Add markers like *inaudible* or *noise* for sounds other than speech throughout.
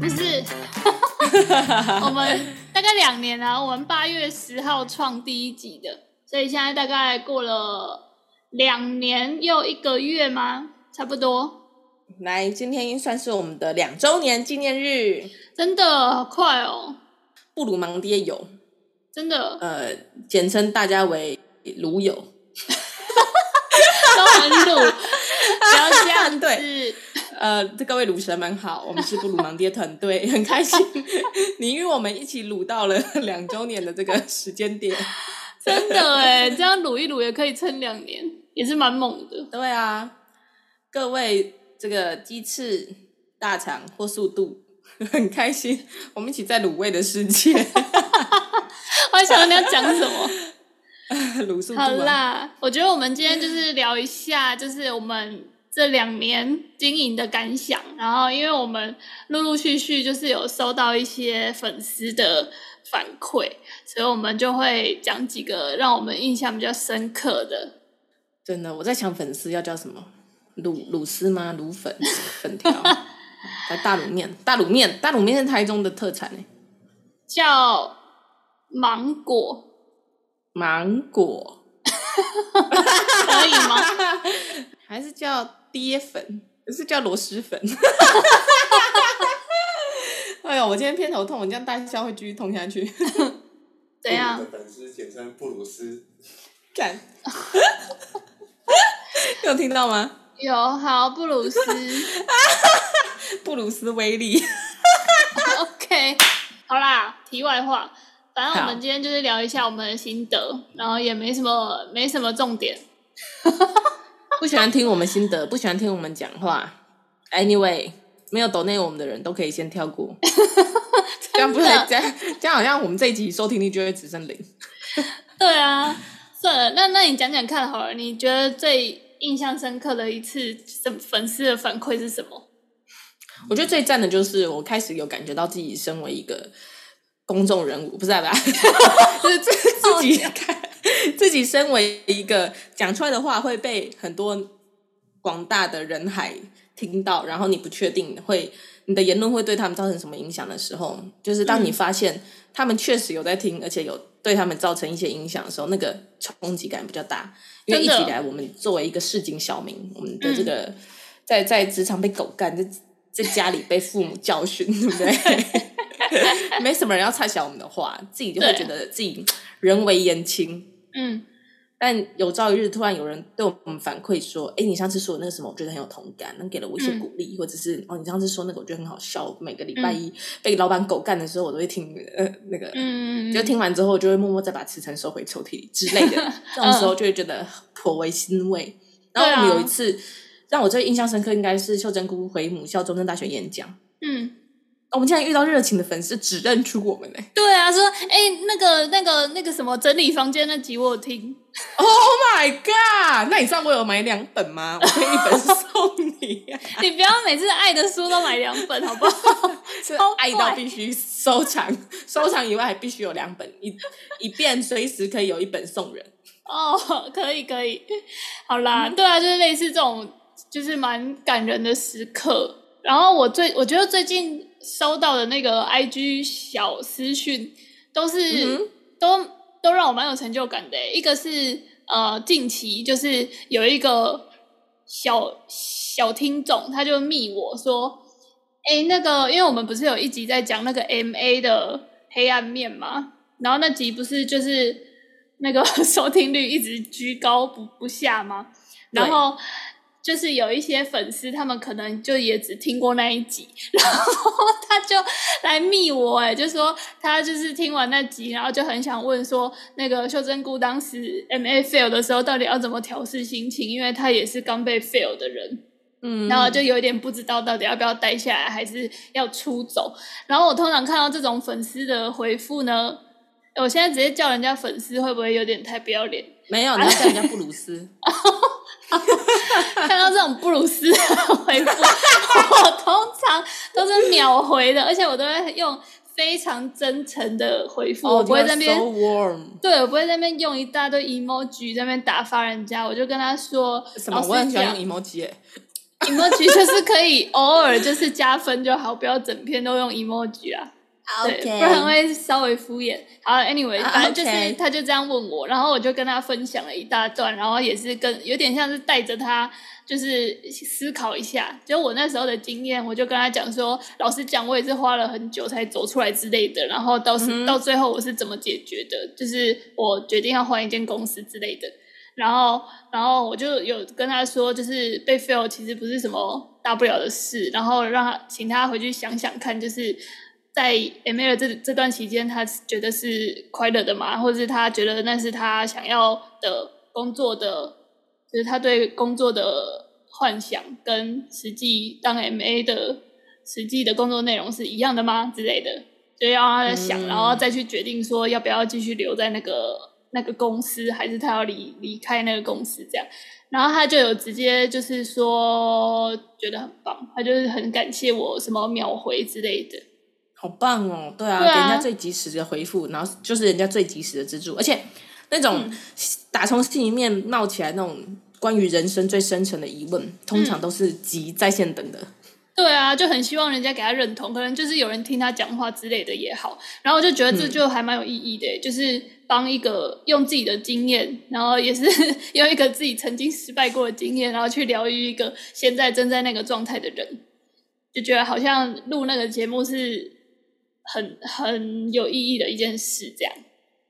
不是，*laughs* 我们大概两年了，我们八月十号创第一集的，所以现在大概过了两年又一个月吗？差不多。来，今天算是我们的两周年纪念日，真的好快哦。布鲁芒爹友，真的，呃，简称大家为鲁友，*laughs* 都很鲁，*laughs* 不要这样子。对，呃，各位卤神们好，我们是布鲁芒爹团队，很开心 *laughs* 你与我们一起卤到了两周年的这个时间点，真的哎，这样卤一卤也可以撑两年，也是蛮猛的。对啊，各位。这个鸡翅大肠或速度很开心，我们一起在卤味的世界。*laughs* 我还想到你要讲什么？卤速度。好啦，我觉得我们今天就是聊一下，就是我们这两年经营的感想。然后，因为我们陆陆续续就是有收到一些粉丝的反馈，所以我们就会讲几个让我们印象比较深刻的。真的，我在想粉丝要叫什么？卤卤丝吗？卤粉粉条，还大卤面，大卤面，大卤面是台中的特产呢，叫芒果，芒果，*laughs* 可以吗？*laughs* 还是叫爹粉？是叫螺蛳粉？*laughs* 哎呦，我今天偏头痛，我这样大笑会继续痛下去。怎样？粉丝简称布鲁斯，干，*laughs* 有听到吗？有好布鲁斯，*laughs* 布鲁斯威力。OK，好啦，题外话，反正我们今天就是聊一下我们的心得，然后也没什么没什么重点。不喜欢听我们心得，不喜欢听我们讲话。Anyway，没有抖内我们的人都可以先跳过。*laughs* 这样不会这样，这样好像我们这一集收听率就会只剩零。对啊，算了，那那你讲讲看好了，你觉得最印象深刻的一次粉粉丝的反馈是什么？我觉得最赞的就是我开始有感觉到自己身为一个公众人物，不是吧？*laughs* 就是自自己看 *laughs* 自己身为一个讲出来的话会被很多广大的人海听到，然后你不确定会你的言论会对他们造成什么影响的时候，就是当你发现他们确实有在听，而且有对他们造成一些影响的时候，那个冲击感比较大。因为一直以来，我们作为一个市井小民，我们的这个、嗯、在在职场被狗干，在在家里被父母教训，对不对？没什么人要插小我们的话，自己就会觉得自己人微言轻。嗯。但有朝一日，突然有人对我们反馈说：“哎，你上次说的那个什么，我觉得很有同感，能给了我一些鼓励，嗯、或者是哦，你上次说那个，我觉得很好笑。每个礼拜一被老板狗干的时候，我都会听呃那个，嗯，就听完之后，就会默默再把辞呈收回抽屉里之类的。*laughs* 这种时候就会觉得颇为欣慰。然后我们有一次让我最印象深刻，应该是秀珍姑回母校中正大学演讲。嗯。我们竟然遇到热情的粉丝，只认出我们呢？对啊，说哎，那个、那个、那个什么整理房间那集我有听。Oh my god！那你知道我有买两本吗？我可以一本送你啊。*laughs* 你不要每次爱的书都买两本，好不好？爱到必须收藏，收藏以外还必须有两本，以以便随时可以有一本送人。哦，oh, 可以可以，好啦，对啊，就是类似这种，就是蛮感人的时刻。然后我最我觉得最近。收到的那个 IG 小私讯都是、嗯、都都让我蛮有成就感的。一个是呃近期就是有一个小小听众，他就密我说：“哎，那个因为我们不是有一集在讲那个 MA 的黑暗面嘛，然后那集不是就是那个 *laughs* 收听率一直居高不不下吗？然后。”就是有一些粉丝，他们可能就也只听过那一集，*laughs* 然后他就来密我，哎，就说他就是听完那集，然后就很想问说，那个秀珍菇当时 MA fail 的时候，到底要怎么调试心情？因为他也是刚被 fail 的人，嗯，然后就有一点不知道到底要不要待下来，还是要出走。然后我通常看到这种粉丝的回复呢，我现在直接叫人家粉丝，会不会有点太不要脸？没有，*laughs* 你要叫人家布鲁斯。*laughs* 看到这种布鲁斯 *laughs* 的回复，我通常都是秒回的，而且我都会用非常真诚的回复，oh, 我不会在那边，so warm. 对，我不会在那边用一大堆 emoji 在那边打发人家，我就跟他说，什么？我很喜欢用 emoji，emoji 就是可以偶尔就是加分就好，不要整篇都用 emoji 啊。对.不然会稍微敷衍。好，anyway，反正就是他就这样问我，然后我就跟他分享了一大段，然后也是跟有点像是带着他，就是思考一下。就我那时候的经验，我就跟他讲说，老实讲，我也是花了很久才走出来之类的。然后到时、嗯、到最后我是怎么解决的？就是我决定要换一间公司之类的。然后，然后我就有跟他说，就是被 fail 其实不是什么大不了的事，然后让他请他回去想想看，就是。在 ML 这这段期间，他觉得是快乐的嘛？或者是他觉得那是他想要的工作的，就是他对工作的幻想跟实际当 MA 的实际的工作内容是一样的吗？之类的，就要让他想，然后再去决定说要不要继续留在那个那个公司，还是他要离离开那个公司这样。然后他就有直接就是说觉得很棒，他就是很感谢我什么秒回之类的。好棒哦，对啊，对啊，给人家最及时的回复，然后就是人家最及时的资助，而且那种打从心里面冒起来那种关于人生最深层的疑问，通常都是急在线等的。对啊，就很希望人家给他认同，可能就是有人听他讲话之类的也好，然后我就觉得这就还蛮有意义的，嗯、就是帮一个用自己的经验，然后也是 *laughs* 用一个自己曾经失败过的经验，然后去疗愈一个现在正在那个状态的人，就觉得好像录那个节目是。很很有意义的一件事，这样。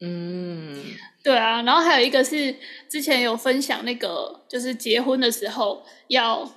嗯，对啊。然后还有一个是之前有分享那个，就是结婚的时候要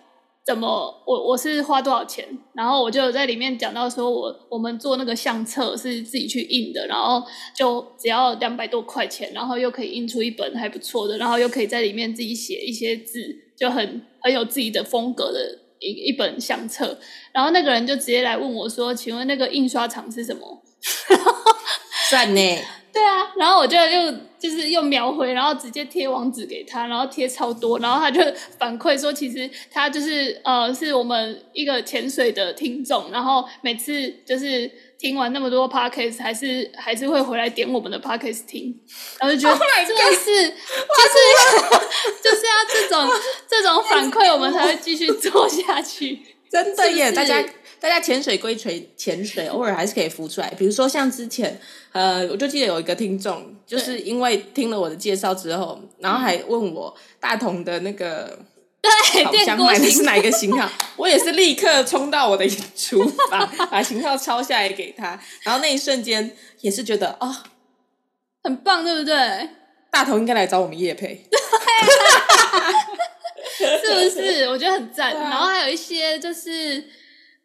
怎么，我我是花多少钱，然后我就在里面讲到说我我们做那个相册是自己去印的，然后就只要两百多块钱，然后又可以印出一本还不错的，然后又可以在里面自己写一些字，就很很有自己的风格的。一一本相册，然后那个人就直接来问我说：“请问那个印刷厂是什么？” *laughs* 算呢？对啊，然后我就又就是又描回，然后直接贴网址给他，然后贴超多，然后他就 *laughs* 反馈说，其实他就是呃，是我们一个潜水的听众，然后每次就是听完那么多 podcast，还是还是会回来点我们的 podcast 听，然后就觉得 *laughs* 真的是 *laughs* 就是就是要这种这种反馈，我们才会继续做下去。真的大家。大家潜水归垂潜水，偶尔还是可以浮出来。比如说像之前，呃，我就记得有一个听众，就是因为听了我的介绍之后，然后还问我大同的那个对好像买的是哪一个型号，*laughs* 我也是立刻冲到我的厨房，把型号抄下来给他。然后那一瞬间也是觉得哦，很棒，对不对？大同应该来找我们叶配，*laughs* 是不是？我觉得很赞。然后还有一些就是。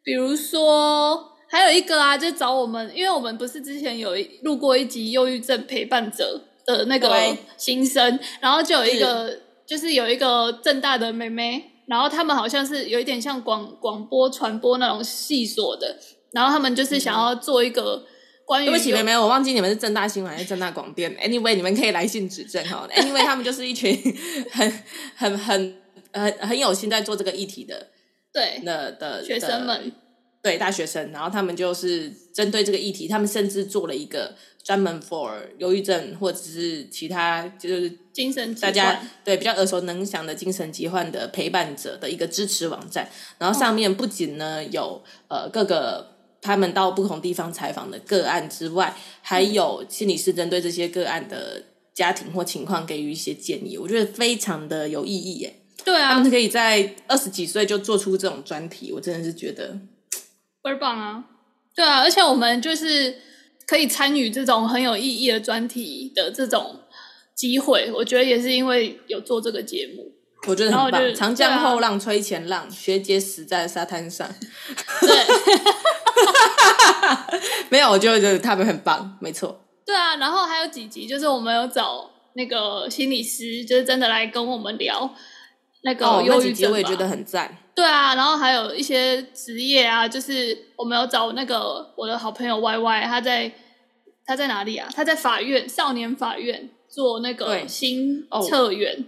比如说，还有一个啊，就找我们，因为我们不是之前有录过一集忧郁症陪伴者的那个新生，然后就有一个，是。就是有一个正大的妹妹，然后他们好像是有一点像广广播传播那种系所的，然后他们就是想要做一个关于，对不起妹妹，我忘记你们是正大新闻还是正大广电，anyway 你们可以来信指正哈，anyway 他们就是一群很很很很很有心在做这个议题的。对，那的学生们，对大学生，然后他们就是针对这个议题，他们甚至做了一个专门 for 忧郁症或者是其他就是精神大家对比较耳熟能详的精神疾患的陪伴者的一个支持网站。然后上面不仅呢有呃各个他们到不同地方采访的个案之外，还有心理师针对这些个案的家庭或情况给予一些建议，我觉得非常的有意义耶。对啊，他们可以在二十几岁就做出这种专题，我真的是觉得倍儿棒啊！对啊，而且我们就是可以参与这种很有意义的专题的这种机会，我觉得也是因为有做这个节目，我觉得很棒。长江后浪推前浪，啊、学姐死在沙滩上。对，*laughs* 没有，我觉得他们很棒，没错。对啊，然后还有几集，就是我们有找那个心理师，就是真的来跟我们聊。那个忧郁症、哦、那几集我也觉得很赞。对啊，然后还有一些职业啊，就是我们有找那个我的好朋友 Y Y，他在他在哪里啊？他在法院少年法院做那个新测员。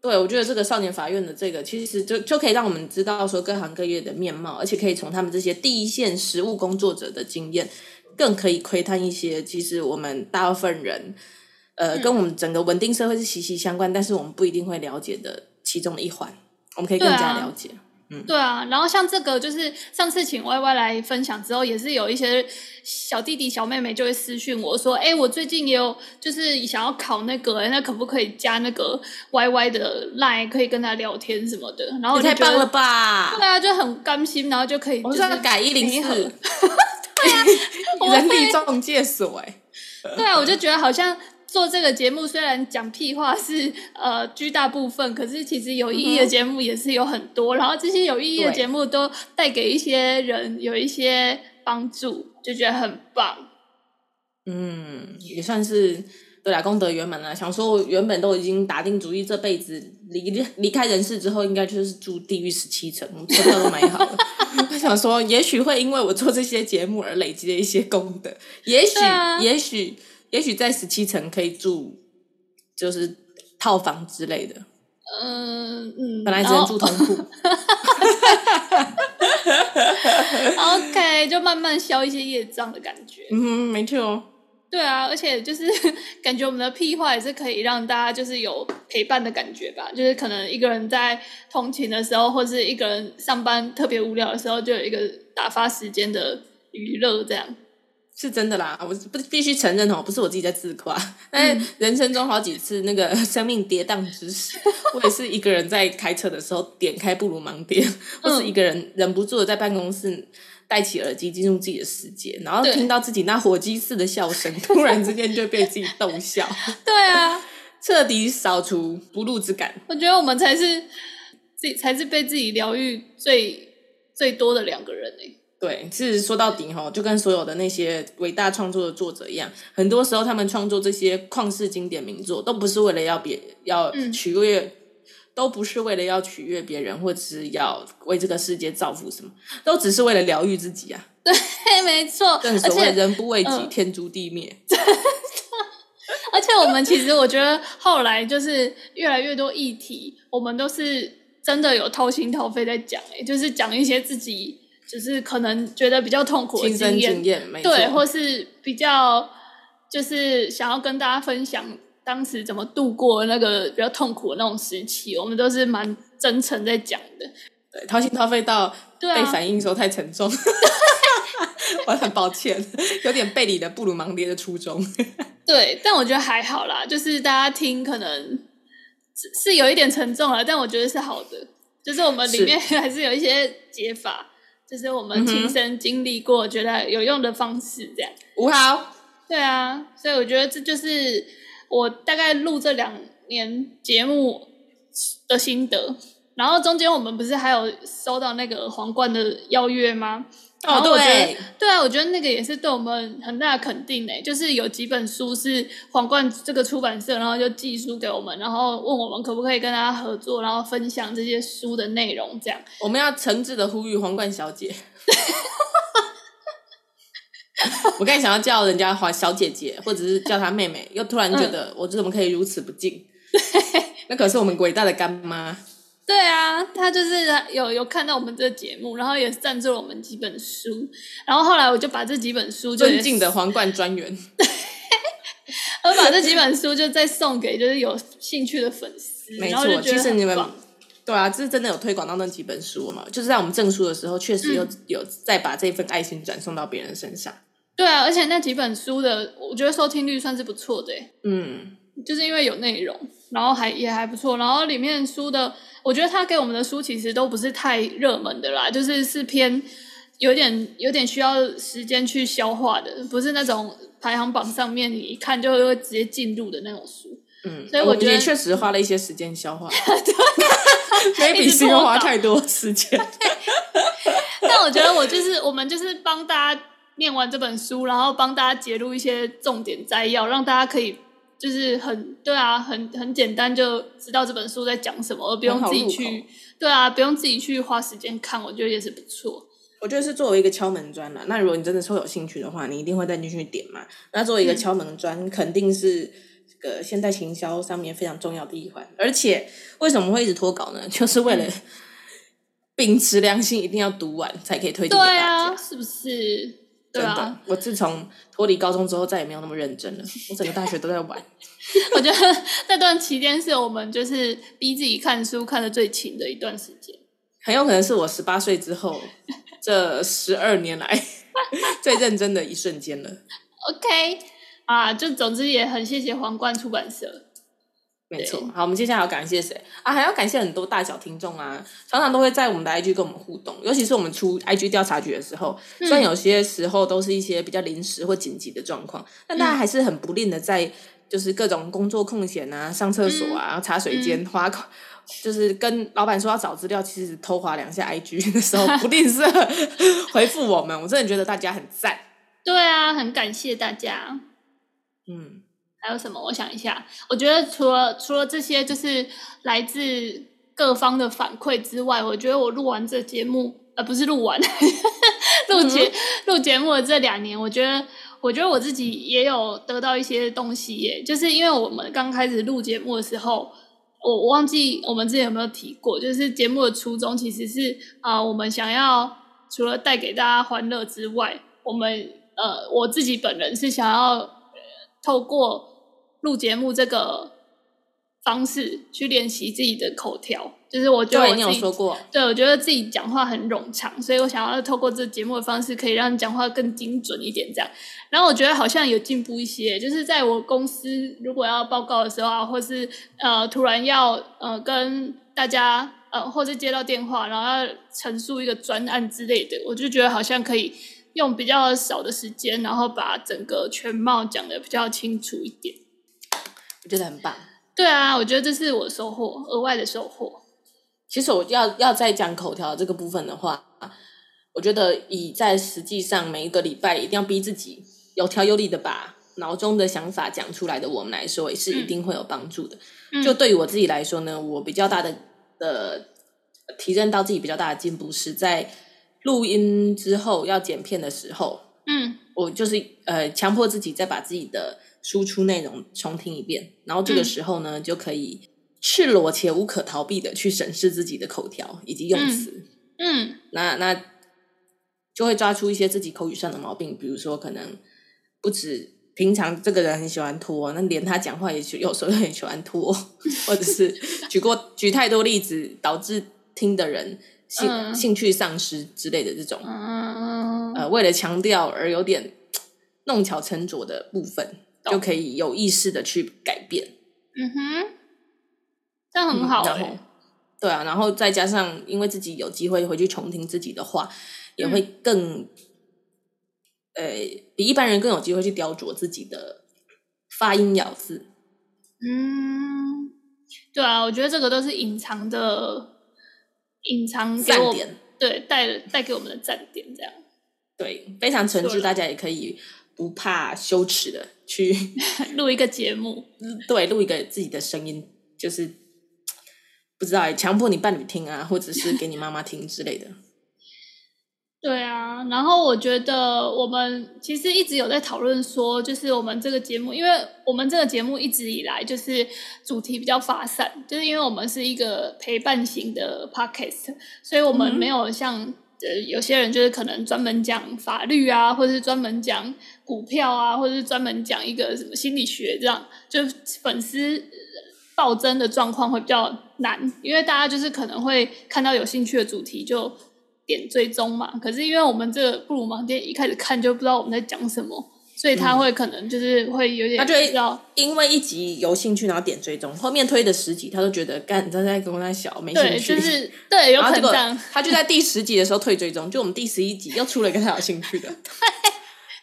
对，我觉得这个少年法院的这个其实就就可以让我们知道说各行各业的面貌，而且可以从他们这些第一线实务工作者的经验，更可以窥探一些其实我们大部分人呃跟我们整个稳定社会是息息相关，但是我们不一定会了解的。其中的一环，我们可以更加了解。嗯，对啊。然后像这个，就是上次请 Y Y 来分享之后，也是有一些小弟弟小妹妹就会私讯我说：“哎，我最近也有就是想要考那个，那可不可以加那个 Y Y 的 Line，可以跟他聊天什么的？”然后太棒了吧！对啊，就很甘心，然后就可以就是要改一零四，*laughs* 对啊，*laughs* 人力中介所哎。对啊，我就觉得好像。做这个节目虽然讲屁话是 *laughs* 呃居大部分，可是其实有意义的节目也是有很多，嗯、然后这些有意义的节目都带给一些人有一些帮助，就觉得很棒。嗯，也算是对啦，功德圆满了。想说我原本都已经打定主意，这辈子离离开人世之后，应该就是住地狱十七层，车票都买好了。*laughs* 我想说，也许会因为我做这些节目而累积了一些功德，也许，啊、也许。也许在十七层可以住，就是套房之类的。嗯嗯，本来只能住通铺。*laughs* OK，就慢慢消一些业障的感觉。嗯，没错。对啊，而且就是 *laughs* 感觉我们的屁话也是可以让大家就是有陪伴的感觉吧。就是可能一个人在通勤的时候，或是一个人上班特别无聊的时候，就有一个打发时间的娱乐这样。是真的啦，我不必须承认哦，不是我自己在自夸。但是人生中好几次那个 *laughs* 生命跌宕之时，我也是一个人在开车的时候点开不如盲点，或是一个人忍不住的在办公室戴起耳机进入自己的世界，然后听到自己那火鸡似的笑声，突然之间就被自己逗笑。*laughs* 对啊，彻底扫除不入之感。我觉得我们才是自己才是被自己疗愈最最多的两个人诶。对，是说到底哈，就跟所有的那些伟大创作的作者一样，很多时候他们创作这些旷世经典名作，都不是为了要别要取悦，嗯、都不是为了要取悦别人，或者是要为这个世界造福什么，都只是为了疗愈自己啊。对，没错。正所谓人不为己，呃、天诛地灭。*laughs* 而且我们其实，我觉得后来就是越来越多议题，我们都是真的有掏心掏肺在讲，哎，就是讲一些自己。就是可能觉得比较痛苦的经验，经验对，或是比较就是想要跟大家分享当时怎么度过那个比较痛苦的那种时期，我们都是蛮真诚在讲的。对，掏心掏肺到被反应说太沉重，啊、*laughs* *laughs* 我很抱歉，有点背离了布鲁芒爹的初衷。*laughs* 对，但我觉得还好啦，就是大家听可能是有一点沉重了，但我觉得是好的，就是我们里面还是有一些解法。就是我们亲身经历过，觉得有用的方式，这样。五号。对啊，所以我觉得这就是我大概录这两年节目的心得。然后中间我们不是还有收到那个皇冠的邀约吗？哦，对，对啊，我觉得那个也是对我们很大的肯定诶，就是有几本书是皇冠这个出版社，然后就寄书给我们，然后问我们可不可以跟大家合作，然后分享这些书的内容，这样。*laughs* 我们要诚挚的呼吁皇冠小姐，*laughs* 我刚才想要叫人家华小姐姐，或者是叫她妹妹，又突然觉得我怎么可以如此不敬？那可是我们伟大的干妈。对啊，他就是有有看到我们这个节目，然后也赞助了我们几本书，然后后来我就把这几本书就尊敬的皇冠专员，*laughs* 我把这几本书就再送给就是有兴趣的粉丝，没错，其实你们对啊，这是真的有推广到那几本书嘛，就是在我们赠书的时候，确实有、嗯、有再把这份爱心转送到别人身上。对啊，而且那几本书的，我觉得收听率算是不错的，嗯，就是因为有内容，然后还也还不错，然后里面书的。我觉得他给我们的书其实都不是太热门的啦，就是是偏有点有点需要时间去消化的，不是那种排行榜上面你一看就会直接进入的那种书。嗯，所以我觉得也确实花了一些时间消化，*laughs* 没比是花太多时间。*laughs* 但我觉得我就是我们就是帮大家念完这本书，然后帮大家节录一些重点摘要，让大家可以。就是很对啊，很很简单就知道这本书在讲什么，而不用自己去对啊，不用自己去花时间看，我觉得也是不错。我觉得是作为一个敲门砖啦。那如果你真的超有兴趣的话，你一定会再进去点嘛。那作为一个敲门砖，嗯、肯定是这个现代行销上面非常重要的一环。而且为什么会一直拖稿呢？*laughs* 就是为了秉持良心，一定要读完才可以推荐给大家，对啊，是不是？真的，啊、我自从脱离高中之后，再也没有那么认真了。我整个大学都在玩。*laughs* 我觉得那段期间是我们就是逼自己看书看的最勤的一段时间。很有可能是我十八岁之后这十二年来 *laughs* 最认真的一瞬间了。OK，啊，就总之也很谢谢皇冠出版社。没错，好，我们接下来要感谢谁啊？还要感谢很多大小听众啊，常常都会在我们的 IG 跟我们互动，尤其是我们出 IG 调查局的时候，虽然有些时候都是一些比较临时或紧急的状况，但大家还是很不吝的在就是各种工作空闲啊、上厕所啊、茶水间花，就是跟老板说要找资料，其实偷滑两下 IG *laughs* 的时候不吝啬 *laughs* 回复我们，我真的觉得大家很赞。对啊，很感谢大家。嗯。还有什么？我想一下，我觉得除了除了这些，就是来自各方的反馈之外，我觉得我录完这节目，呃，不是录完，*laughs* 录节录节目的这两年，我觉得我觉得我自己也有得到一些东西耶。就是因为我们刚开始录节目的时候，我我忘记我们之前有没有提过，就是节目的初衷其实是啊、呃，我们想要除了带给大家欢乐之外，我们呃，我自己本人是想要、呃、透过录节目这个方式去练习自己的口条，就是我觉得你有说过，对，我觉得自己讲话很冗长，所以我想要透过这节目的方式，可以让你讲话更精准一点，这样。然后我觉得好像有进步一些，就是在我公司如果要报告的时候啊，或是呃突然要呃跟大家呃或是接到电话，然后要陈述一个专案之类的，我就觉得好像可以用比较少的时间，然后把整个全貌讲的比较清楚一点。我觉得很棒。对啊，我觉得这是我收获，额外的收获。其实我要要再讲口条这个部分的话，我觉得以在实际上每一个礼拜一定要逼自己有条有理的把脑中的想法讲出来的我们来说，也是一定会有帮助的。嗯、就对于我自己来说呢，我比较大的的提升到自己比较大的进步是在录音之后要剪片的时候，嗯，我就是呃强迫自己再把自己的。输出内容重听一遍，然后这个时候呢，嗯、就可以赤裸且无可逃避的去审视自己的口条以及用词。嗯，嗯那那就会抓出一些自己口语上的毛病，比如说可能不止平常这个人很喜欢拖，那连他讲话也有时候很喜欢拖，或者是 *laughs* 举过举太多例子导致听的人兴、嗯、兴趣丧失之类的这种，嗯、呃，为了强调而有点弄巧成拙的部分。就可以有意识的去改变，嗯哼，这样很好，欸嗯。然后，对啊，然后再加上，因为自己有机会回去重听自己的话，也会更，嗯、呃，比一般人更有机会去雕琢自己的发音咬字。嗯，对啊，我觉得这个都是隐藏的，隐藏给我赞点，对，带带给我们的赞点，这样，对，非常诚挚，大家也可以。不怕羞耻的去 *laughs* 录一个节目，对，录一个自己的声音，就是 *tsk* 不知道强迫你伴侣听啊，或者是给你妈妈听之类的。*laughs* 对啊，然后我觉得我们其实一直有在讨论说，就是我们这个节目，因为我们这个节目一直以来就是主题比较发散，就是因为我们是一个陪伴型的 podcast，所以我们没有像。呃，有些人就是可能专门讲法律啊，或者是专门讲股票啊，或者是专门讲一个什么心理学这样，就粉丝暴增的状况会比较难，因为大家就是可能会看到有兴趣的主题就点追踪嘛。可是因为我们这个布鲁盲店一开始看就不知道我们在讲什么。所以他会可能就是会有点，他就会因为一集有兴趣，然后点追踪，后面推的十集他都觉得干，他在跟我在小没兴趣，对，就是对，有可能。他就在第十集的时候退追踪，就我们第十一集又出了一个他有兴趣的，*laughs* 对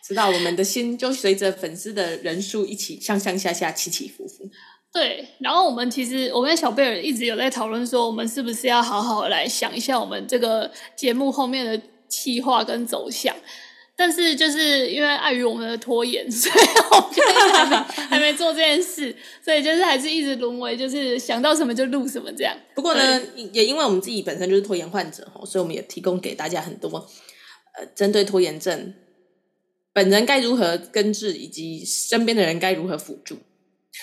知道我们的心就随着粉丝的人数一起上上下下起起伏伏。对，然后我们其实我跟小贝尔一直有在讨论说，我们是不是要好好来想一下我们这个节目后面的企划跟走向。但是就是因为碍于我们的拖延，所以我们还没 *laughs* 还没做这件事，所以就是还是一直沦为就是想到什么就录什么这样。不过呢，也因为我们自己本身就是拖延患者，所以我们也提供给大家很多呃，针对拖延症本人该如何根治，以及身边的人该如何辅助。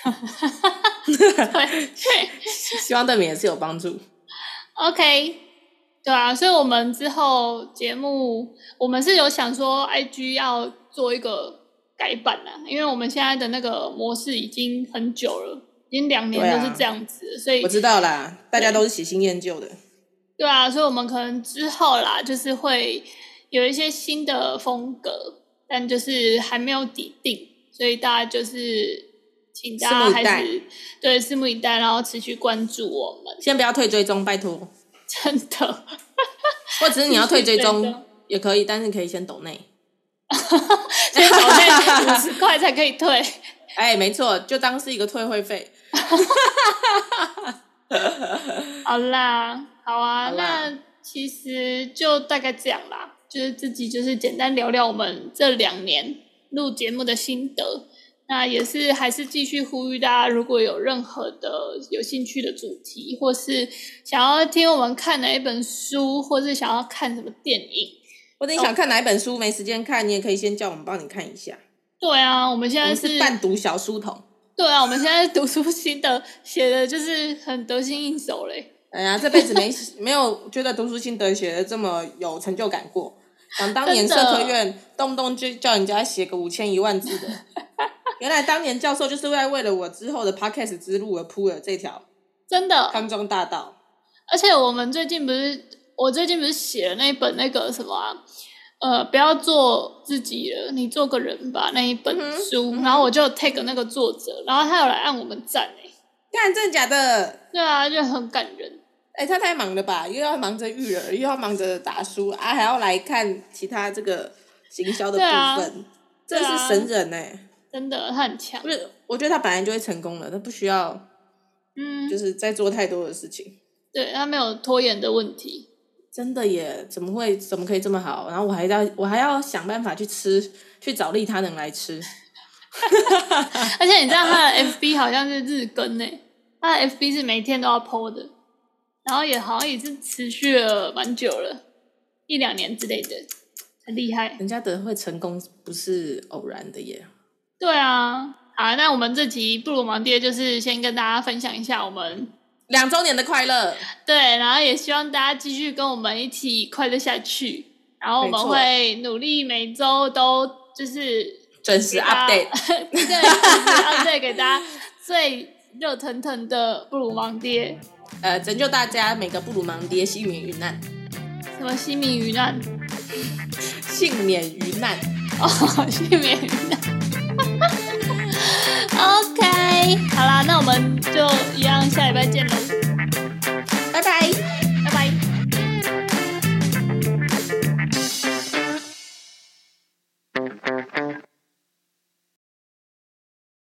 *laughs* *laughs* 对，希望对你们也是有帮助。OK。对啊，所以我们之后节目，我们是有想说，IG 要做一个改版啦，因为我们现在的那个模式已经很久了，已经两年都是这样子，啊、所以我知道啦，大家都是喜新厌旧的。对啊，所以我们可能之后啦，就是会有一些新的风格，但就是还没有底定，所以大家就是请大家还是对拭目以待，然后持续关注我们。先不要退追踪，拜托，*laughs* 真的。或者是你要退追踪也可以，但是可以先抖内，*laughs* 先抖内五十块才可以退。*laughs* 哎，没错，就当是一个退会费。好啦，好啊，好，那其实就大概这样啦，就是自己就是简单聊聊我们这两年录节目的心得。那也是还是继续呼吁大家，如果有任何的有兴趣的主题，或是想要听我们看哪一本书，或是想要看什么电影，或者你想看哪一本书没时间看，你也可以先叫我们帮你看一下。对啊，我们现在是，是半读小书童。对啊，我们现在读书心得写的就是很得心应手嘞。哎呀，这辈子没没有觉得读书心得写的这么有成就感过。想当年社科院动不动就叫人家写个五千一万字的。原来当年教授就是为为了我之后的 podcast 之路而铺了这条真的康庄大道。而且我们最近不是，我最近不是写了那一本那个什么啊，呃，不要做自己了，你做个人吧那一本书，嗯、然后我就 take 那个作者，然后他有来按我们赞哎，看真的假的？对啊，就很感人。哎，他太忙了吧？又要忙着育儿，又要忙着打书啊，还要来看其他这个行销的部分，啊、真是神人哎。真的，他很强。不是，我觉得他本来就会成功了，他不需要，嗯，就是在做太多的事情。嗯、对，他没有拖延的问题。真的耶？怎么会？怎么可以这么好？然后我还要，我还要想办法去吃，去找利他能来吃。*laughs* 而且你知道他的 FB 好像是日更呢，他的 FB 是每天都要 po 的，然后也好像也是持续了蛮久了，一两年之类的，很厉害。人家的会成功不是偶然的耶。对啊，好，那我们这集布鲁芒爹就是先跟大家分享一下我们两周年的快乐。对，然后也希望大家继续跟我们一起快乐下去。然后我们会努力每周都就是准时 update，*laughs* 对，准时 update 给大家最热腾腾的布鲁芒爹，呃，拯救大家每个布鲁芒爹幸免于难。什么幸免于难？幸免于难哦，*laughs* 幸免于难。OK，好啦，那我们就一样。下礼拜见喽，拜拜。